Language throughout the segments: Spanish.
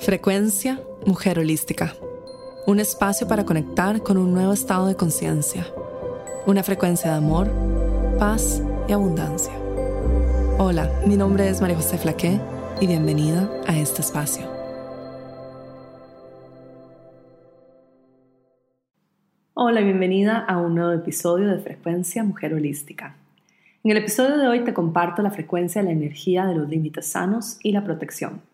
Frecuencia Mujer Holística. Un espacio para conectar con un nuevo estado de conciencia. Una frecuencia de amor, paz y abundancia. Hola, mi nombre es María José Flaqué y bienvenida a este espacio. Hola, bienvenida a un nuevo episodio de Frecuencia Mujer Holística. En el episodio de hoy te comparto la frecuencia de la energía de los límites sanos y la protección.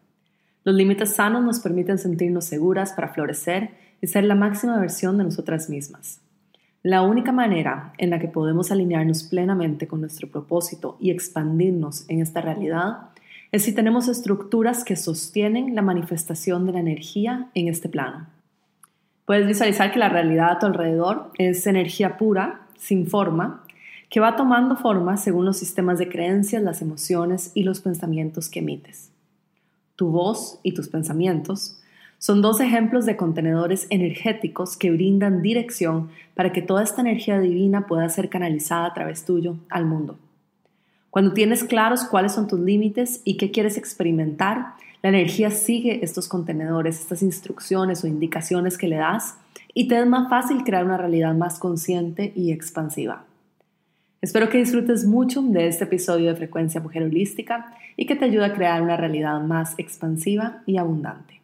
Los límites sanos nos permiten sentirnos seguras para florecer y ser la máxima versión de nosotras mismas. La única manera en la que podemos alinearnos plenamente con nuestro propósito y expandirnos en esta realidad es si tenemos estructuras que sostienen la manifestación de la energía en este plano. Puedes visualizar que la realidad a tu alrededor es energía pura, sin forma, que va tomando forma según los sistemas de creencias, las emociones y los pensamientos que emites tu voz y tus pensamientos, son dos ejemplos de contenedores energéticos que brindan dirección para que toda esta energía divina pueda ser canalizada a través tuyo al mundo. Cuando tienes claros cuáles son tus límites y qué quieres experimentar, la energía sigue estos contenedores, estas instrucciones o indicaciones que le das y te es más fácil crear una realidad más consciente y expansiva. Espero que disfrutes mucho de este episodio de Frecuencia Mujer Holística y que te ayude a crear una realidad más expansiva y abundante.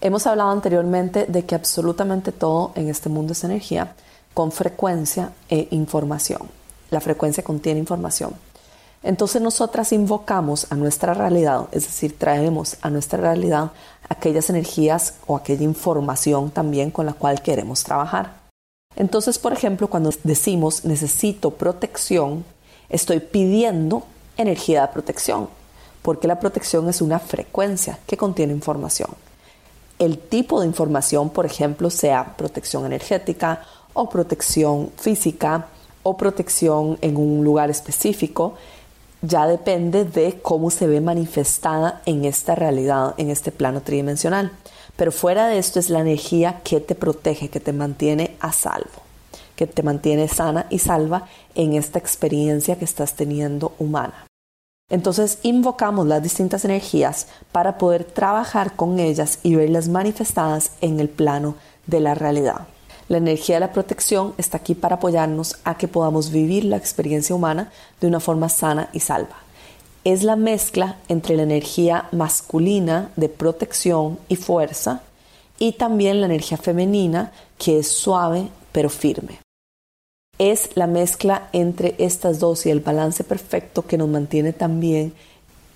Hemos hablado anteriormente de que absolutamente todo en este mundo es energía con frecuencia e información. La frecuencia contiene información. Entonces nosotras invocamos a nuestra realidad, es decir, traemos a nuestra realidad aquellas energías o aquella información también con la cual queremos trabajar. Entonces, por ejemplo, cuando decimos necesito protección, estoy pidiendo energía de protección, porque la protección es una frecuencia que contiene información. El tipo de información, por ejemplo, sea protección energética o protección física o protección en un lugar específico, ya depende de cómo se ve manifestada en esta realidad, en este plano tridimensional. Pero fuera de esto es la energía que te protege, que te mantiene a salvo, que te mantiene sana y salva en esta experiencia que estás teniendo humana. Entonces invocamos las distintas energías para poder trabajar con ellas y verlas manifestadas en el plano de la realidad. La energía de la protección está aquí para apoyarnos a que podamos vivir la experiencia humana de una forma sana y salva. Es la mezcla entre la energía masculina de protección y fuerza y también la energía femenina que es suave pero firme. Es la mezcla entre estas dos y el balance perfecto que nos mantiene también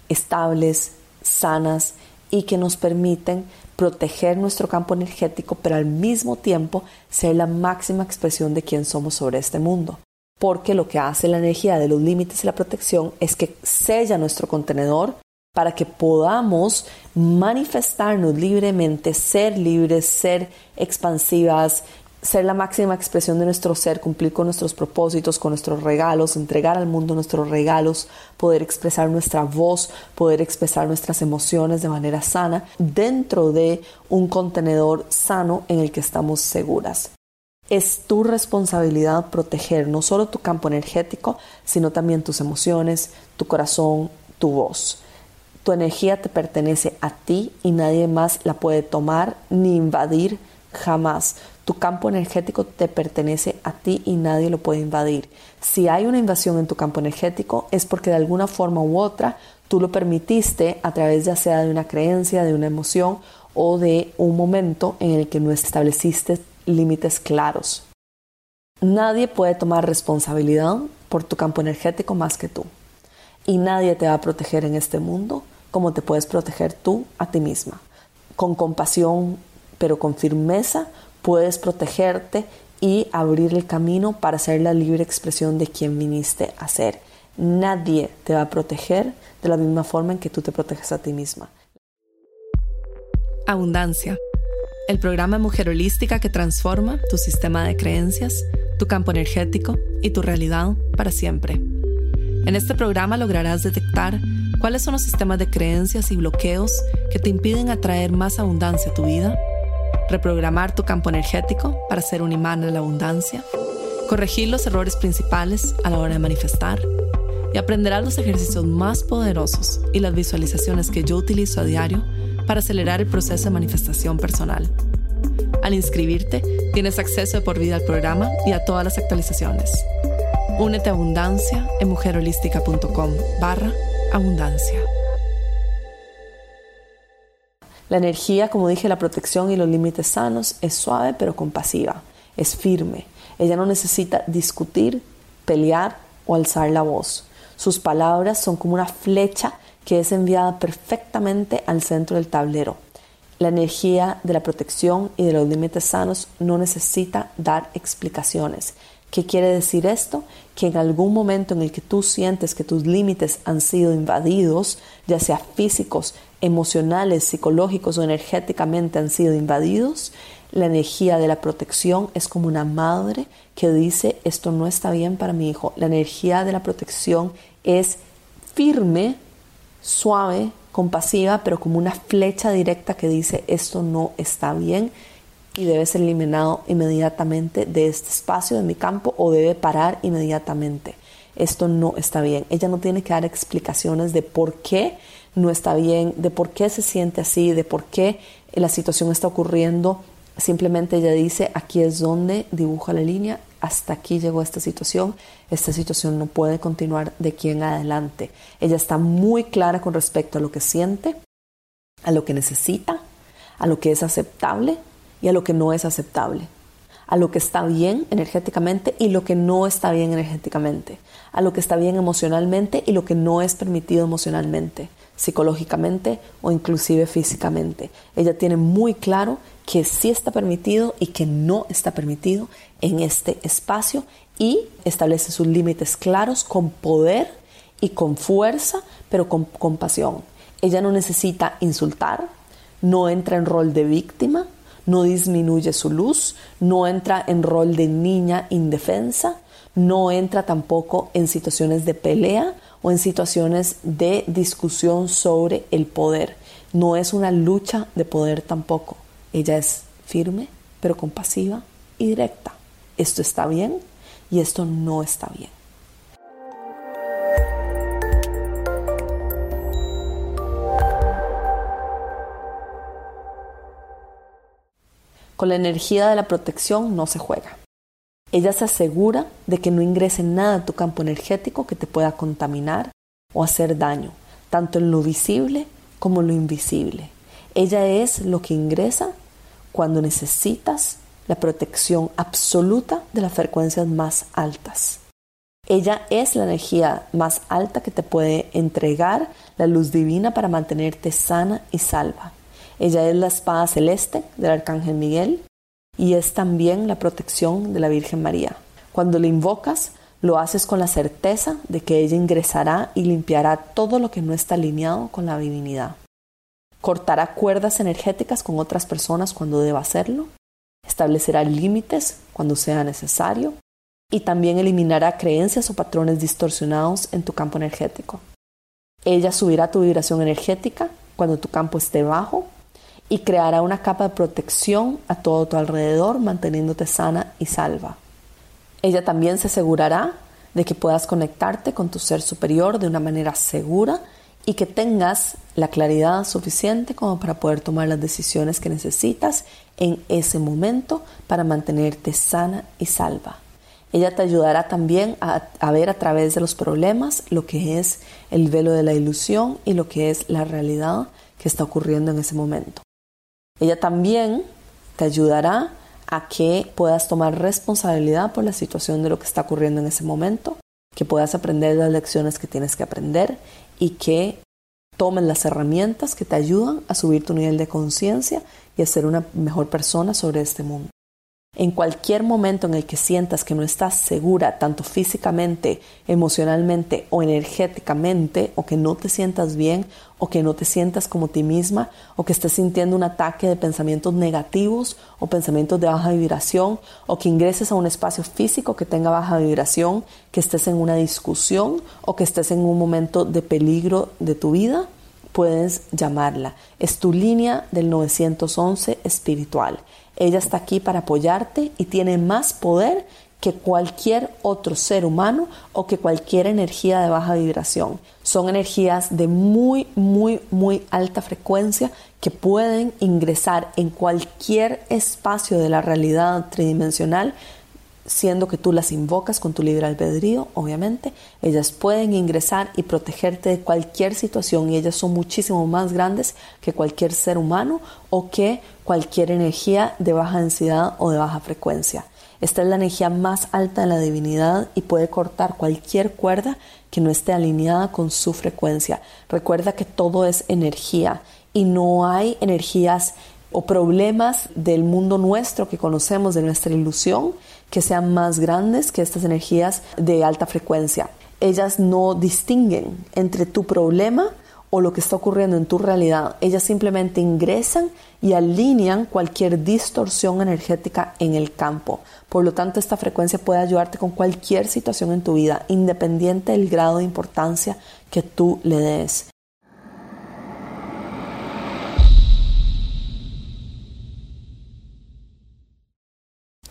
estables, sanas y que nos permiten proteger nuestro campo energético, pero al mismo tiempo ser la máxima expresión de quién somos sobre este mundo. Porque lo que hace la energía de los límites y la protección es que sella nuestro contenedor para que podamos manifestarnos libremente, ser libres, ser expansivas, ser la máxima expresión de nuestro ser, cumplir con nuestros propósitos, con nuestros regalos, entregar al mundo nuestros regalos, poder expresar nuestra voz, poder expresar nuestras emociones de manera sana dentro de un contenedor sano en el que estamos seguras. Es tu responsabilidad proteger no solo tu campo energético, sino también tus emociones, tu corazón, tu voz. Tu energía te pertenece a ti y nadie más la puede tomar ni invadir jamás. Tu campo energético te pertenece a ti y nadie lo puede invadir. Si hay una invasión en tu campo energético es porque de alguna forma u otra tú lo permitiste a través ya de una creencia, de una emoción o de un momento en el que no estableciste límites claros. Nadie puede tomar responsabilidad por tu campo energético más que tú. Y nadie te va a proteger en este mundo como te puedes proteger tú a ti misma. Con compasión, pero con firmeza, puedes protegerte y abrir el camino para ser la libre expresión de quien viniste a ser. Nadie te va a proteger de la misma forma en que tú te proteges a ti misma. Abundancia. El programa Mujer Holística que transforma tu sistema de creencias, tu campo energético y tu realidad para siempre. En este programa lograrás detectar cuáles son los sistemas de creencias y bloqueos que te impiden atraer más abundancia a tu vida reprogramar tu campo energético para ser un imán de la abundancia, corregir los errores principales a la hora de manifestar y aprenderás los ejercicios más poderosos y las visualizaciones que yo utilizo a diario para acelerar el proceso de manifestación personal. Al inscribirte, tienes acceso de por vida al programa y a todas las actualizaciones. Únete a Abundancia en mujerholística.com barra abundancia. La energía, como dije, la protección y los límites sanos es suave pero compasiva, es firme. Ella no necesita discutir, pelear o alzar la voz. Sus palabras son como una flecha que es enviada perfectamente al centro del tablero. La energía de la protección y de los límites sanos no necesita dar explicaciones. ¿Qué quiere decir esto? Que en algún momento en el que tú sientes que tus límites han sido invadidos, ya sea físicos, emocionales, psicológicos o energéticamente han sido invadidos, la energía de la protección es como una madre que dice esto no está bien para mi hijo. La energía de la protección es firme, suave, compasiva, pero como una flecha directa que dice esto no está bien y debe ser eliminado inmediatamente de este espacio de mi campo o debe parar inmediatamente. Esto no está bien. Ella no tiene que dar explicaciones de por qué no está bien, de por qué se siente así, de por qué la situación está ocurriendo. Simplemente ella dice, aquí es donde dibuja la línea, hasta aquí llegó esta situación, esta situación no puede continuar de aquí en adelante. Ella está muy clara con respecto a lo que siente, a lo que necesita, a lo que es aceptable y a lo que no es aceptable, a lo que está bien energéticamente y lo que no está bien energéticamente, a lo que está bien emocionalmente y lo que no es permitido emocionalmente, psicológicamente o inclusive físicamente. Ella tiene muy claro que sí está permitido y que no está permitido en este espacio y establece sus límites claros con poder y con fuerza, pero con compasión. Ella no necesita insultar, no entra en rol de víctima, no disminuye su luz, no entra en rol de niña indefensa, no entra tampoco en situaciones de pelea o en situaciones de discusión sobre el poder. No es una lucha de poder tampoco. Ella es firme, pero compasiva y directa. Esto está bien y esto no está bien. Con la energía de la protección no se juega. Ella se asegura de que no ingrese nada a tu campo energético que te pueda contaminar o hacer daño, tanto en lo visible como en lo invisible. Ella es lo que ingresa cuando necesitas la protección absoluta de las frecuencias más altas. Ella es la energía más alta que te puede entregar la luz divina para mantenerte sana y salva. Ella es la espada celeste del Arcángel Miguel y es también la protección de la Virgen María. Cuando le invocas, lo haces con la certeza de que ella ingresará y limpiará todo lo que no está alineado con la divinidad cortará cuerdas energéticas con otras personas cuando deba hacerlo, establecerá límites cuando sea necesario y también eliminará creencias o patrones distorsionados en tu campo energético. Ella subirá tu vibración energética cuando tu campo esté bajo y creará una capa de protección a todo tu alrededor manteniéndote sana y salva. Ella también se asegurará de que puedas conectarte con tu ser superior de una manera segura y que tengas la claridad suficiente como para poder tomar las decisiones que necesitas en ese momento para mantenerte sana y salva. Ella te ayudará también a, a, ver a través de los problemas lo que es el velo de la ilusión y lo que es la realidad que está ocurriendo en ese momento. Ella también te ayudará a que puedas tomar responsabilidad por la situación de lo que está ocurriendo en ese momento, que puedas aprender las lecciones que tienes que aprender y que tomen las herramientas que te ayudan a subir tu nivel de conciencia y a ser una mejor persona sobre este mundo. En cualquier momento en el que sientas que no estás segura, tanto físicamente, emocionalmente o energéticamente, o que no te sientas bien, o que no te sientas como ti misma, o que estés sintiendo un ataque de pensamientos negativos o pensamientos de baja vibración, o que ingreses a un espacio físico que tenga baja vibración, que estés en una discusión o que estés en un momento de peligro de tu vida, puedes llamarla. Es tu línea del 911 espiritual. Ella está aquí para apoyarte y tiene más poder que cualquier otro ser humano o que cualquier energía de baja vibración. Son energías de muy, muy, muy alta frecuencia que pueden ingresar en cualquier espacio de la realidad tridimensional siendo que tú las invocas con tu libre albedrío, obviamente, ellas pueden ingresar y protegerte de cualquier situación y ellas son muchísimo más grandes que cualquier ser humano o que cualquier energía de baja densidad o de baja frecuencia. Esta es la energía más alta de la divinidad y puede cortar cualquier cuerda que no esté alineada con su frecuencia. Recuerda que todo es energía y no hay energías o problemas del mundo nuestro que conocemos, de nuestra ilusión, que sean más grandes que estas energías de alta frecuencia. Ellas no distinguen entre tu problema o lo que está ocurriendo en tu realidad. Ellas simplemente ingresan y alinean cualquier distorsión energética en el campo. Por lo tanto, esta frecuencia puede ayudarte con cualquier situación en tu vida, independiente del grado de importancia que tú le des.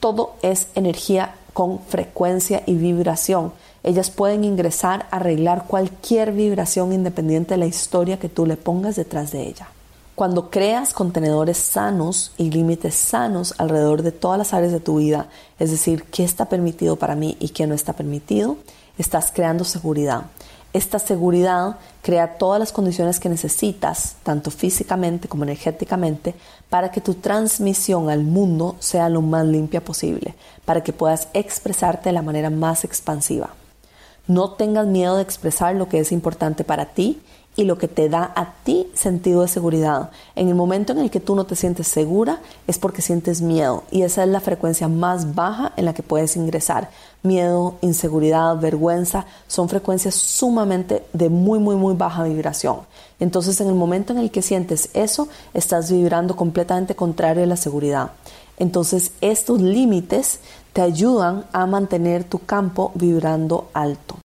Todo es energía con frecuencia y vibración. Ellas pueden ingresar, arreglar cualquier vibración independiente de la historia que tú le pongas detrás de ella. Cuando creas contenedores sanos y límites sanos alrededor de todas las áreas de tu vida, es decir, qué está permitido para mí y qué no está permitido, estás creando seguridad. Esta seguridad crea todas las condiciones que necesitas, tanto físicamente como energéticamente, para que tu transmisión al mundo sea lo más limpia posible, para que puedas expresarte de la manera más expansiva. No tengas miedo de expresar lo que es importante para ti y lo que te da a ti sentido de seguridad. En el momento en el que tú no te sientes segura es porque sientes miedo y esa es la frecuencia más baja en la que puedes ingresar. Miedo, inseguridad, vergüenza son frecuencias sumamente de muy, muy, muy baja vibración. Entonces en el momento en el que sientes eso, estás vibrando completamente contrario a la seguridad. Entonces estos límites te ayudan a mantener tu campo vibrando alto.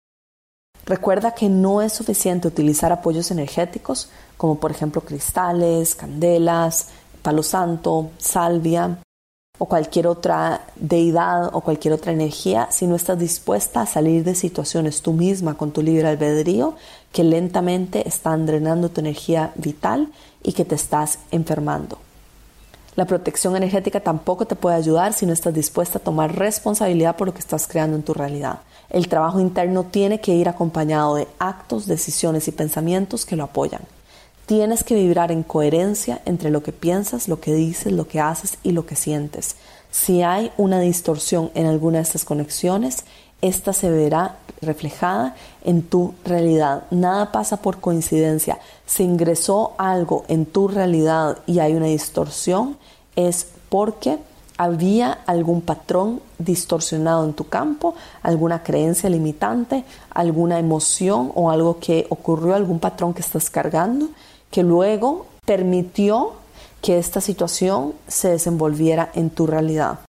Recuerda que no es suficiente utilizar apoyos energéticos como por ejemplo cristales, candelas, palo santo, salvia o cualquier otra deidad o cualquier otra energía si no estás dispuesta a salir de situaciones tú misma con tu libre albedrío que lentamente están drenando tu energía vital y que te estás enfermando. La protección energética tampoco te puede ayudar si no estás dispuesta a tomar responsabilidad por lo que estás creando en tu realidad. El trabajo interno tiene que ir acompañado de actos, decisiones y pensamientos que lo apoyan. Tienes que vibrar en coherencia entre lo que piensas, lo que dices, lo que haces y lo que sientes. Si hay una distorsión en alguna de estas conexiones, esta se verá reflejada en tu realidad. Nada pasa por coincidencia. Si ingresó algo en tu realidad y hay una distorsión, es porque había algún patrón distorsionado en tu campo, alguna creencia limitante, alguna emoción o algo que ocurrió, algún patrón que estás cargando, que luego permitió que esta situación se desenvolviera en tu realidad.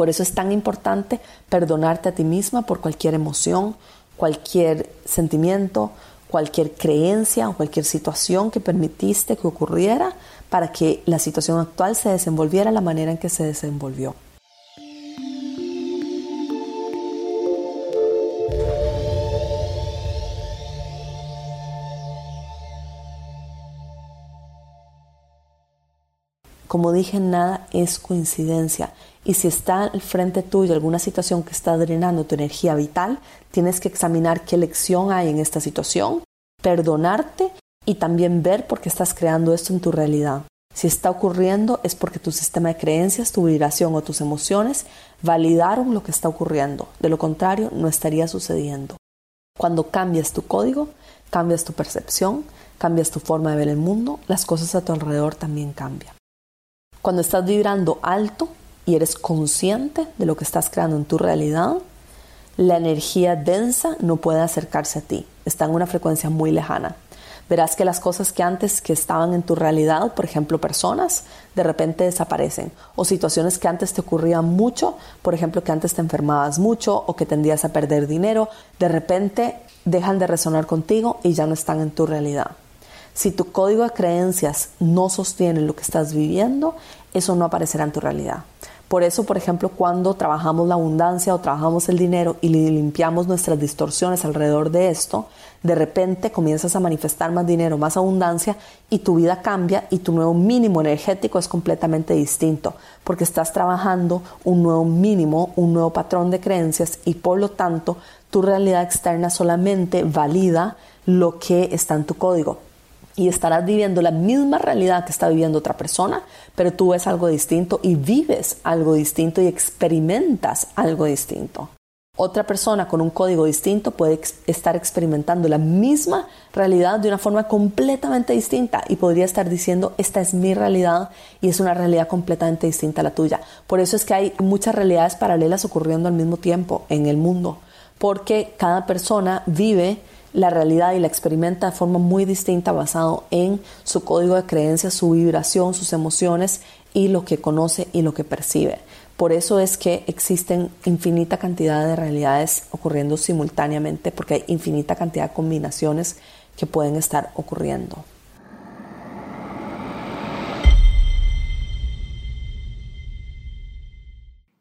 Por eso es tan importante perdonarte a ti misma por cualquier emoción, cualquier sentimiento, cualquier creencia o cualquier situación que permitiste que ocurriera para que la situación actual se desenvolviera la manera en que se desenvolvió. Como dije, nada es coincidencia. Y si está al frente tuyo alguna situación que está drenando tu energía vital, tienes que examinar qué lección hay en esta situación, perdonarte y también ver por qué estás creando esto en tu realidad. Si está ocurriendo es porque tu sistema de creencias, tu vibración o tus emociones validaron lo que está ocurriendo. De lo contrario, no estaría sucediendo. Cuando cambias tu código, cambias tu percepción, cambias tu forma de ver el mundo, las cosas a tu alrededor también cambian. Cuando estás vibrando alto y eres consciente de lo que estás creando en tu realidad, la energía densa no puede acercarse a ti, está en una frecuencia muy lejana. Verás que las cosas que antes que estaban en tu realidad, por ejemplo personas, de repente desaparecen. O situaciones que antes te ocurrían mucho, por ejemplo que antes te enfermabas mucho o que tendías a perder dinero, de repente dejan de resonar contigo y ya no están en tu realidad. Si tu código de creencias no sostiene lo que estás viviendo, eso no aparecerá en tu realidad. Por eso, por ejemplo, cuando trabajamos la abundancia o trabajamos el dinero y limpiamos nuestras distorsiones alrededor de esto, de repente comienzas a manifestar más dinero, más abundancia y tu vida cambia y tu nuevo mínimo energético es completamente distinto porque estás trabajando un nuevo mínimo, un nuevo patrón de creencias y por lo tanto tu realidad externa solamente valida lo que está en tu código y estarás viviendo la misma realidad que está viviendo otra persona, pero tú ves algo distinto y vives algo distinto y experimentas algo distinto. Otra persona con un código distinto puede estar experimentando la misma realidad de una forma completamente distinta y podría estar diciendo, esta es mi realidad y es una realidad completamente distinta a la tuya. Por eso es que hay muchas realidades paralelas ocurriendo al mismo tiempo en el mundo, porque cada persona vive la realidad y la experimenta de forma muy distinta basado en su código de creencias, su vibración, sus emociones y lo que conoce y lo que percibe. Por eso es que existen infinita cantidad de realidades ocurriendo simultáneamente porque hay infinita cantidad de combinaciones que pueden estar ocurriendo.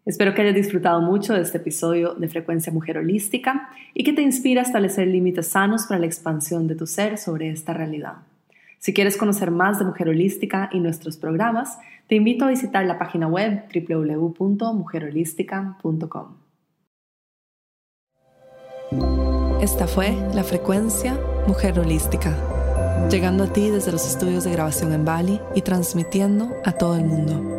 Espero que hayas disfrutado mucho de este episodio de Frecuencia Mujer Holística y que te inspire a establecer límites sanos para la expansión de tu ser sobre esta realidad. Si quieres conocer más de Mujer Holística y nuestros programas, te invito a visitar la página web www.mujerholística.com. Esta fue la frecuencia Mujer Holística, llegando a ti desde los estudios de grabación en Bali y transmitiendo a todo el mundo.